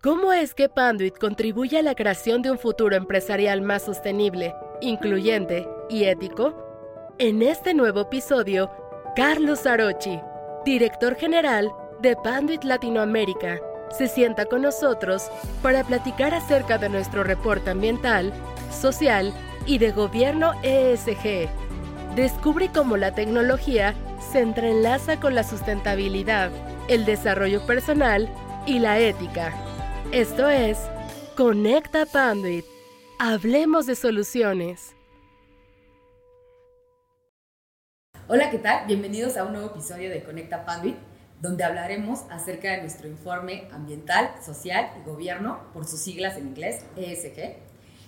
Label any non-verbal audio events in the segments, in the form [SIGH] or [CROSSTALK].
¿Cómo es que Panduit contribuye a la creación de un futuro empresarial más sostenible, incluyente y ético? En este nuevo episodio, Carlos Arochi, director general de Panduit Latinoamérica, se sienta con nosotros para platicar acerca de nuestro reporte ambiental, social y de gobierno ESG. Descubre cómo la tecnología se entrelaza con la sustentabilidad, el desarrollo personal y la ética. Esto es Conecta Panduit. Hablemos de soluciones. Hola, ¿qué tal? Bienvenidos a un nuevo episodio de Conecta Panduit, donde hablaremos acerca de nuestro informe ambiental, social y gobierno, por sus siglas en inglés, ESG.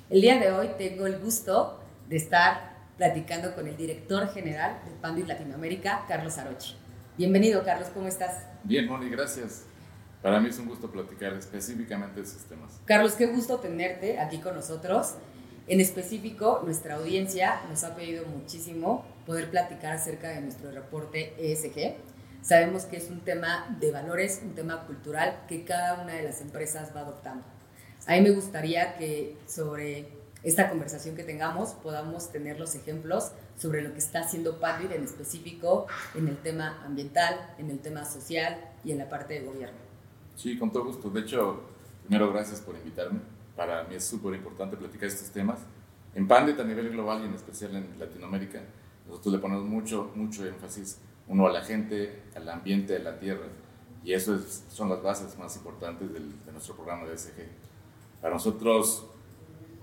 El día de hoy tengo el gusto de estar platicando con el director general de Panduit Latinoamérica, Carlos Arochi. Bienvenido, Carlos, ¿cómo estás? Bien, Moni, gracias. Para mí es un gusto platicar específicamente de esos temas. Carlos, qué gusto tenerte aquí con nosotros. En específico, nuestra audiencia nos ha pedido muchísimo poder platicar acerca de nuestro reporte ESG. Sabemos que es un tema de valores, un tema cultural que cada una de las empresas va adoptando. A mí me gustaría que sobre esta conversación que tengamos podamos tener los ejemplos sobre lo que está haciendo Padrid en específico en el tema ambiental, en el tema social y en la parte de gobierno. Sí, con todo gusto. De hecho, primero gracias por invitarme. Para mí es súper importante platicar estos temas. En Pandit a nivel global y en especial en Latinoamérica, nosotros le ponemos mucho, mucho énfasis, uno a la gente, al ambiente, a la tierra. Y eso son las bases más importantes del, de nuestro programa de SG. Para nosotros,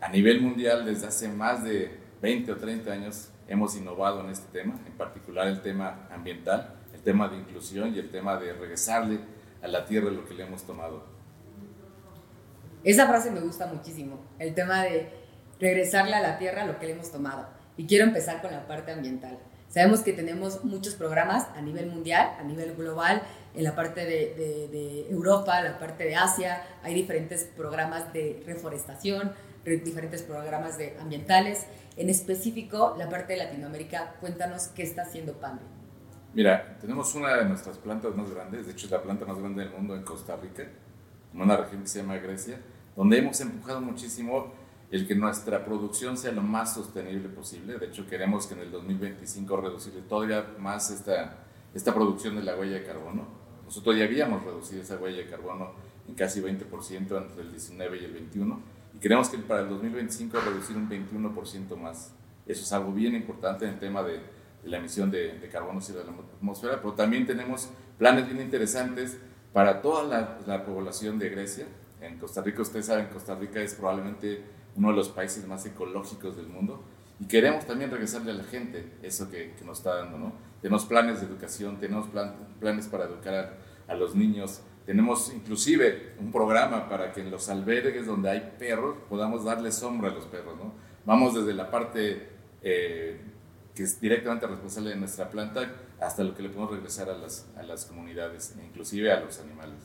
a nivel mundial, desde hace más de 20 o 30 años, hemos innovado en este tema, en particular el tema ambiental, el tema de inclusión y el tema de regresarle a la tierra lo que le hemos tomado. Esa frase me gusta muchísimo, el tema de regresarle a la tierra lo que le hemos tomado. Y quiero empezar con la parte ambiental. Sabemos que tenemos muchos programas a nivel mundial, a nivel global, en la parte de, de, de Europa, la parte de Asia, hay diferentes programas de reforestación, diferentes programas de ambientales. En específico, la parte de Latinoamérica, cuéntanos qué está haciendo PANDE. Mira, tenemos una de nuestras plantas más grandes, de hecho es la planta más grande del mundo en Costa Rica, en una región que se llama Grecia, donde hemos empujado muchísimo el que nuestra producción sea lo más sostenible posible. De hecho, queremos que en el 2025 reducir todavía más esta, esta producción de la huella de carbono. Nosotros ya habíamos reducido esa huella de carbono en casi 20% entre el 19 y el 21 y queremos que para el 2025 reducir un 21% más. Eso es algo bien importante en el tema de, la emisión de, de carbono hacia la atmósfera, pero también tenemos planes bien interesantes para toda la, la población de Grecia. En Costa Rica, ustedes saben, Costa Rica es probablemente uno de los países más ecológicos del mundo y queremos también regresarle a la gente eso que, que nos está dando, ¿no? Tenemos planes de educación, tenemos plan, planes para educar a, a, los niños, tenemos inclusive un programa para que en los albergues donde hay perros podamos darle sombra a los perros, ¿no? Vamos desde la parte eh, que es directamente responsable de nuestra planta hasta lo que le podemos regresar a las, a las comunidades, inclusive a los animales.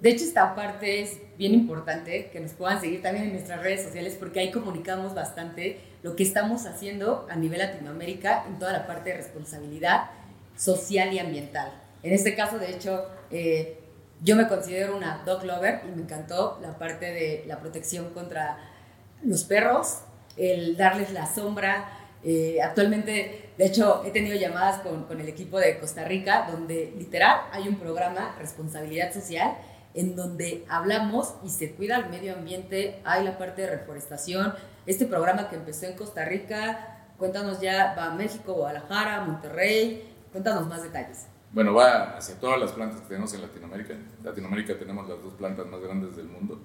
De hecho, esta parte es bien importante que nos puedan seguir también en nuestras redes sociales porque ahí comunicamos bastante lo que estamos haciendo a nivel Latinoamérica en toda la parte de responsabilidad social y ambiental. En este caso, de hecho, eh, yo me considero una dog lover y me encantó la parte de la protección contra los perros, el darles la sombra. Eh, actualmente, de hecho, he tenido llamadas con, con el equipo de Costa Rica donde literal hay un programa responsabilidad social en donde hablamos y se cuida el medio ambiente, hay la parte de reforestación, este programa que empezó en Costa Rica, cuéntanos ya, va a México, Guadalajara, Monterrey, cuéntanos más detalles. Bueno, va hacia todas las plantas que tenemos en Latinoamérica. En Latinoamérica tenemos las dos plantas más grandes del mundo,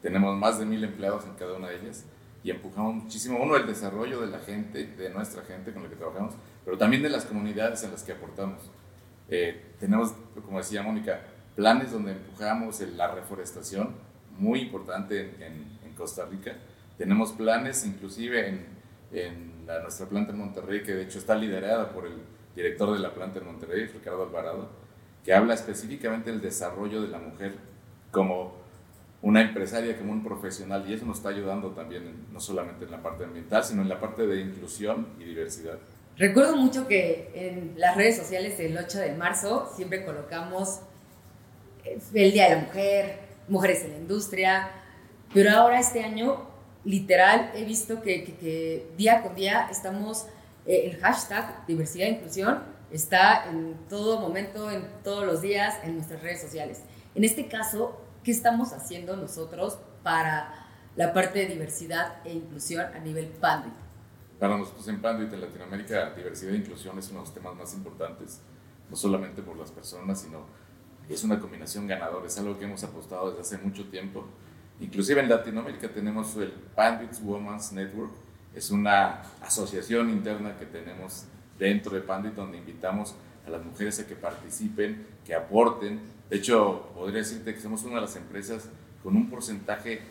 tenemos más de mil empleados en cada una de ellas y empujamos muchísimo, uno, el desarrollo de la gente, de nuestra gente con la que trabajamos, pero también de las comunidades en las que aportamos. Eh, tenemos, como decía Mónica, planes donde empujamos la reforestación, muy importante en, en, en Costa Rica. Tenemos planes inclusive en, en la, nuestra planta en Monterrey, que de hecho está liderada por el director de la planta en Monterrey, Ricardo Alvarado, que habla específicamente del desarrollo de la mujer como una empresaria, como un profesional, y eso nos está ayudando también, no solamente en la parte ambiental, sino en la parte de inclusión y diversidad. Recuerdo mucho que en las redes sociales el 8 de marzo siempre colocamos el Día de la Mujer, mujeres en la industria, pero ahora este año, literal, he visto que, día con día estamos, eh, el hashtag diversidad e inclusión está en todo momento, en todos los días, en nuestras redes sociales. En este caso, ¿qué estamos haciendo nosotros para la parte de diversidad e inclusión a nivel Panduit? Para nosotros en Panduit en Latinoamérica, diversidad e inclusión es uno de los temas más importantes, no solamente por las personas, sino es una combinación ganadora, es algo que hemos apostado desde hace mucho tiempo. Inclusive en Latinoamérica tenemos el Panduit Women's Network, es una asociación interna que tenemos dentro de Panduit donde invitamos a las mujeres a que participen, que aporten. De hecho, podría decirte que somos una de las empresas con un porcentaje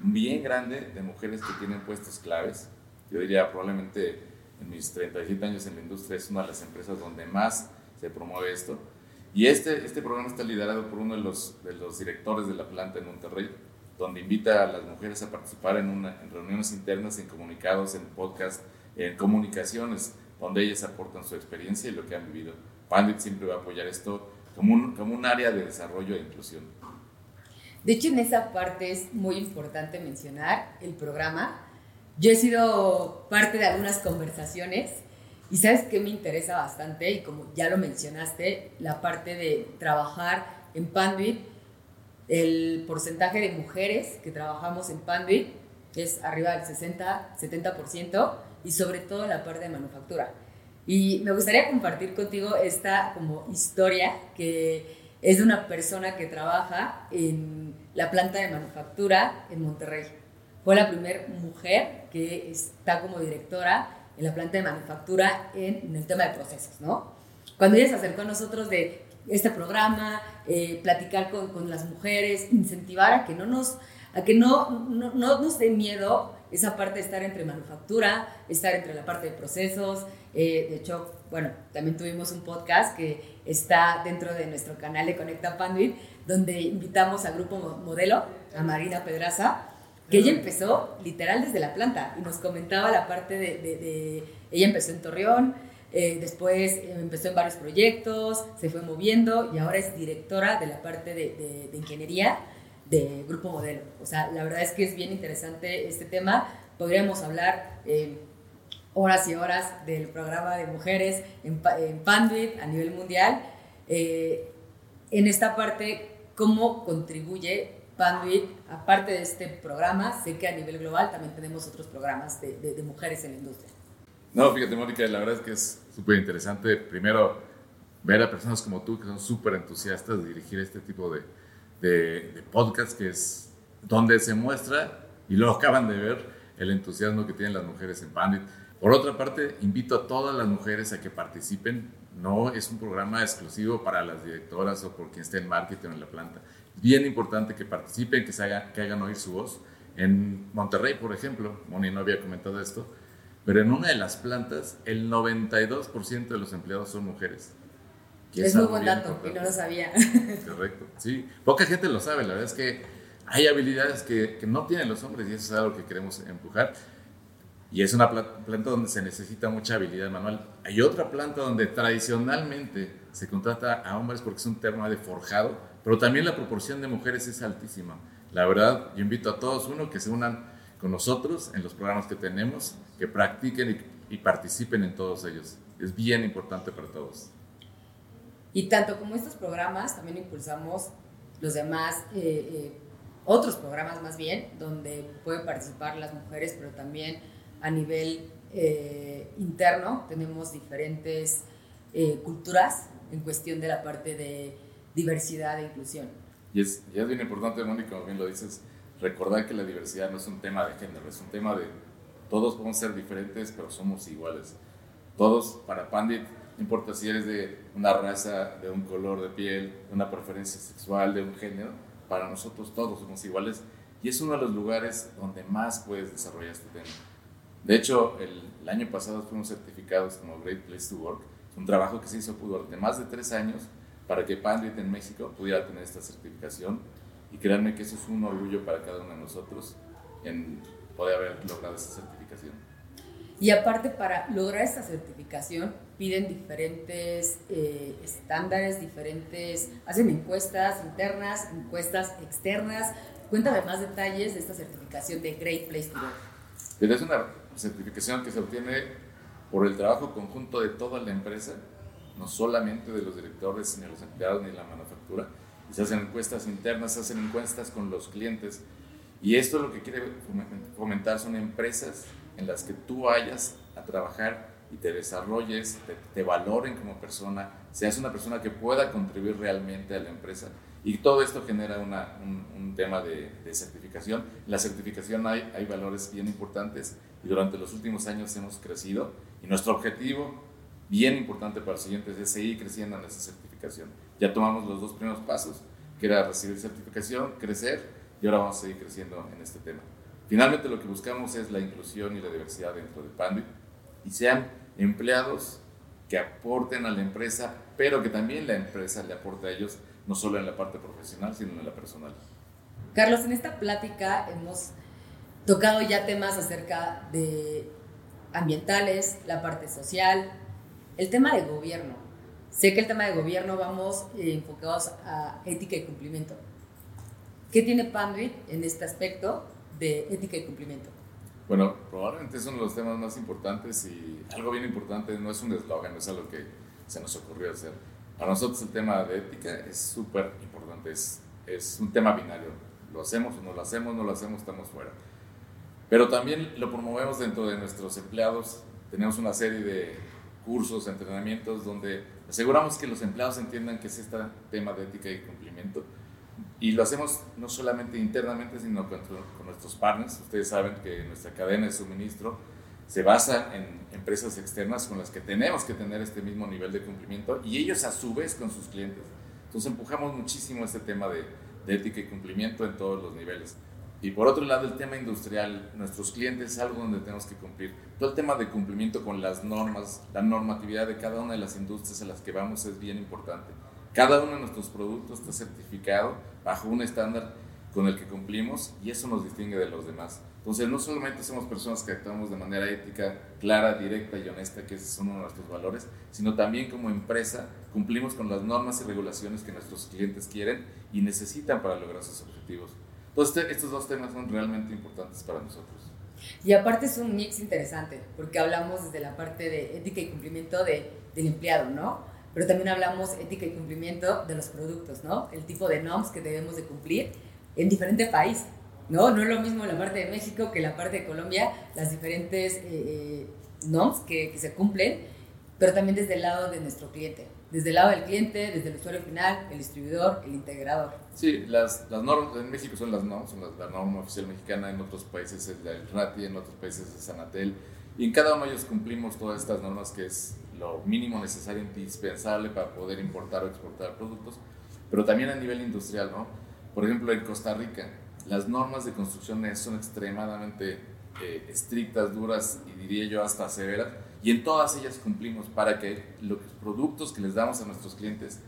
bien grande de mujeres que tienen puestos claves. Yo diría probablemente en mis 37 años en la industria es una de las empresas donde más se promueve esto. Y este, este programa está liderado por uno de los, de los directores de la planta en Monterrey, donde invita a las mujeres a participar en, una, en reuniones internas, en comunicados, en podcast, en comunicaciones, donde ellas aportan su experiencia y lo que han vivido. Pandit siempre va a apoyar esto como un, como un área de desarrollo e inclusión. De hecho, en esa parte es muy importante mencionar el programa. Yo he sido parte de algunas conversaciones y sabes que me interesa bastante y como ya lo mencionaste, la parte de trabajar en Panduit, el porcentaje de mujeres que trabajamos en Panduit es arriba del 60-70% y sobre todo la parte de manufactura. Y me gustaría compartir contigo esta como historia que es de una persona que trabaja en la planta de manufactura en Monterrey. Fue la primera mujer que está como directora en la planta de manufactura en, el tema de procesos, ¿no? Cuando ella se acercó a nosotros de este programa, eh, platicar con, con, las mujeres, incentivar a que no nos, a que no, no, no nos dé miedo esa parte de estar entre manufactura, estar entre la parte de procesos. Eh, de hecho, bueno, también tuvimos un podcast que está dentro de nuestro canal de Conecta Panduit, donde invitamos al grupo modelo, a Marina Pedraza, que ella empezó literal desde la planta y nos comentaba la parte de, ella empezó en Torreón, eh, después empezó en varios proyectos, se fue moviendo y ahora es directora de la parte de, ingeniería de Grupo Modelo. O sea, la verdad es que es bien interesante este tema. Podríamos hablar eh, horas y horas del programa de mujeres en, en Panduit a nivel mundial. Eh, en esta parte, ¿cómo contribuye Panduit, aparte de este programa, sé que a nivel global también tenemos otros programas de, de, mujeres en la industria. No, fíjate, Mónica, la verdad es que es súper interesante. Primero, ver a personas como tú que son súper entusiastas de dirigir este tipo de, de, podcast, que es donde se muestra, y lo acaban de ver, el entusiasmo que tienen las mujeres en Pandit. Por otra parte, invito a todas las mujeres a que participen. No es un programa exclusivo para las directoras o por quien esté en marketing en la planta bien importante que participen, que, se haga, que hagan oír su voz. En Monterrey, por ejemplo, Moni no había comentado esto, pero en una de las plantas el 92% de los empleados son mujeres. Es, muy buen dato, y no lo sabía. [LAUGHS] Correcto, sí. Poca gente lo sabe, la verdad es que hay habilidades que, que no tienen los hombres y eso es algo que queremos empujar. Y es una planta donde se necesita mucha habilidad manual. Hay otra planta donde tradicionalmente se contrata a hombres porque es un tema de forjado, pero también la proporción de mujeres es altísima. La verdad, yo invito a todos, uno, que se unan con nosotros en los programas que tenemos, que practiquen y, participen en todos ellos. Es bien importante para todos. Y tanto como estos programas, también impulsamos los demás, eh, eh, otros programas más bien, donde pueden participar las mujeres, pero también a nivel eh, interno tenemos diferentes culturas en cuestión de la parte de diversidad e inclusión. Y es, y es bien importante, Mónica, como bien lo dices, recordar que la diversidad no es un tema de género, es un tema de todos podemos ser diferentes, pero somos iguales. Todos, para Pandit, no importa si eres de una raza, de un color de piel, de una preferencia sexual, de un género, para nosotros todos somos iguales y es uno de los lugares donde más puedes desarrollar este tema. De hecho, el, el año pasado fuimos certificados como Great Place to Work, es un trabajo que se hizo durante más de tres años para que Pandit en México pudiera tener esta certificación. Y créanme que eso es un orgullo para cada uno de nosotros en poder haber logrado esa certificación. Y aparte, para lograr esta certificación, piden diferentes eh, estándares, diferentes, hacen encuestas internas, encuestas externas. Cuéntame más detalles de esta certificación de Great Place to Work. Es una certificación que se obtiene por el trabajo conjunto de toda la empresa, no solamente de los directores, ni de los empleados, ni de la manufactura. se hacen encuestas internas, se hacen encuestas con los clientes. Y esto lo que quiere fomentar son empresas en las que tú vayas a trabajar y te desarrolles, te, valoren como persona, seas una persona que pueda contribuir realmente a la empresa. Y todo esto genera una, un, tema de, certificación. En la certificación hay, hay valores bien importantes y durante los últimos años hemos crecido y nuestro objetivo bien importante para los siguientes es seguir creciendo en esa certificación. Ya tomamos los dos primeros pasos, que era recibir certificación, crecer y ahora vamos a seguir creciendo en este tema. Finalmente lo que buscamos es la inclusión y la diversidad dentro de Panduit y sean empleados que aporten a la empresa, pero que también la empresa le aporte a ellos, no solo en la parte profesional, sino en la personal. Carlos, en esta plática hemos tocado ya temas acerca de ambientales, la parte social, el tema de gobierno. Sé que el tema de gobierno vamos eh, enfocados a ética y cumplimiento. ¿Qué tiene Panduit en este aspecto de ética y cumplimiento? Bueno, probablemente es uno de los temas más importantes y algo bien importante, no es un eslogan, es algo que se nos ocurrió hacer. Para nosotros el tema de ética es súper importante, es, es un tema binario. Lo hacemos o no lo hacemos, no lo hacemos, estamos fuera. Pero también lo promovemos dentro de nuestros empleados. Tenemos una serie de cursos, entrenamientos donde aseguramos que los empleados entiendan que es este tema de ética y cumplimiento y lo hacemos no solamente internamente, sino con, con, nuestros partners. Ustedes saben que nuestra cadena de suministro se basa en empresas externas con las que tenemos que tener este mismo nivel de cumplimiento y ellos a su vez con sus clientes. Entonces empujamos muchísimo este tema de, de ética y cumplimiento en todos los niveles. Y por otro lado, el tema industrial, nuestros clientes es algo donde tenemos que cumplir. Todo el tema de cumplimiento con las normas, la normatividad de cada una de las industrias a las que vamos es bien importante. Cada uno de nuestros productos está certificado bajo un estándar con el que cumplimos y eso nos distingue de los demás. Entonces, no solamente somos personas que actuamos de manera ética, clara, directa y honesta, que son uno de nuestros valores, sino también como empresa cumplimos con las normas y regulaciones que nuestros clientes quieren y necesitan para lograr sus objetivos. Entonces, estos dos temas son realmente importantes para nosotros. Y aparte es un mix interesante, porque hablamos desde la parte de ética y cumplimiento de, del empleado, ¿no? Pero también hablamos ética y cumplimiento de los productos, ¿no? El tipo de norms que debemos de cumplir en diferente país, ¿no? No es lo mismo la parte de México que la parte de Colombia, las diferentes eh, eh, norms que, que, se cumplen, pero también desde el lado de nuestro cliente, desde el lado del cliente, desde el usuario final, el distribuidor, el integrador. Sí, las, las normas en México son las normas, son la norma oficial mexicana, en otros países es el RATI, en otros países es Sanatel, y en cada uno de ellos cumplimos todas estas normas que es lo mínimo necesario, indispensable para poder importar o exportar productos, pero también a nivel industrial, ¿no? Por ejemplo, en Costa Rica, las normas de construcción son extremadamente eh, estrictas, duras y diría yo hasta severas, y en todas ellas cumplimos para que los productos que les damos a nuestros clientes,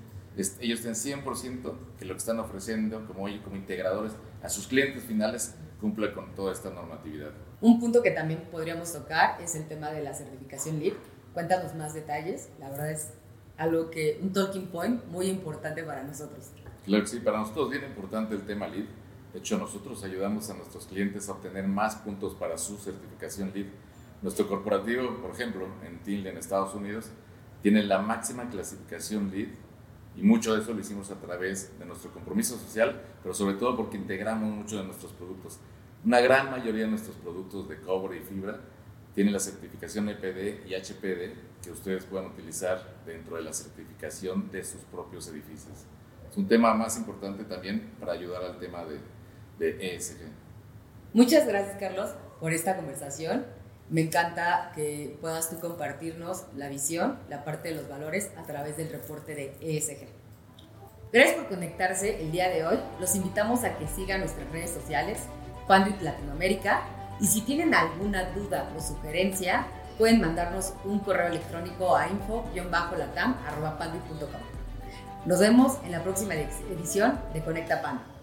ellos estén 100% que lo que están ofreciendo como, como integradores a sus clientes finales cumple con toda esta normatividad. Un punto que también podríamos tocar es el tema de la certificación LEED Cuéntanos más detalles. La verdad es algo que, un talking point muy importante para nosotros. Claro que sí, para nosotros es bien importante el tema LEED. De hecho, nosotros ayudamos a nuestros clientes a obtener más puntos para su certificación LEED. Nuestro corporativo, por ejemplo, en Tilde, en Estados Unidos, tiene la máxima clasificación LEED y mucho de eso lo hicimos a través de nuestro compromiso social, pero sobre todo porque integramos mucho de nuestros productos. Una gran mayoría de nuestros productos de cobre y fibra tiene la certificación EPD y HPD que ustedes puedan utilizar dentro de la certificación de sus propios edificios. Es un tema más importante también para ayudar al tema de, de ESG. Muchas gracias, Carlos, por esta conversación. Me encanta que puedas tú compartirnos la visión, la parte de los valores a través del reporte de ESG. Gracias por conectarse el día de hoy. Los invitamos a que sigan nuestras redes sociales, Pandit Latinoamérica, y si tienen alguna duda o sugerencia, pueden mandarnos un correo electrónico a info-latam.com. Nos vemos en la próxima edición de Conecta Pan.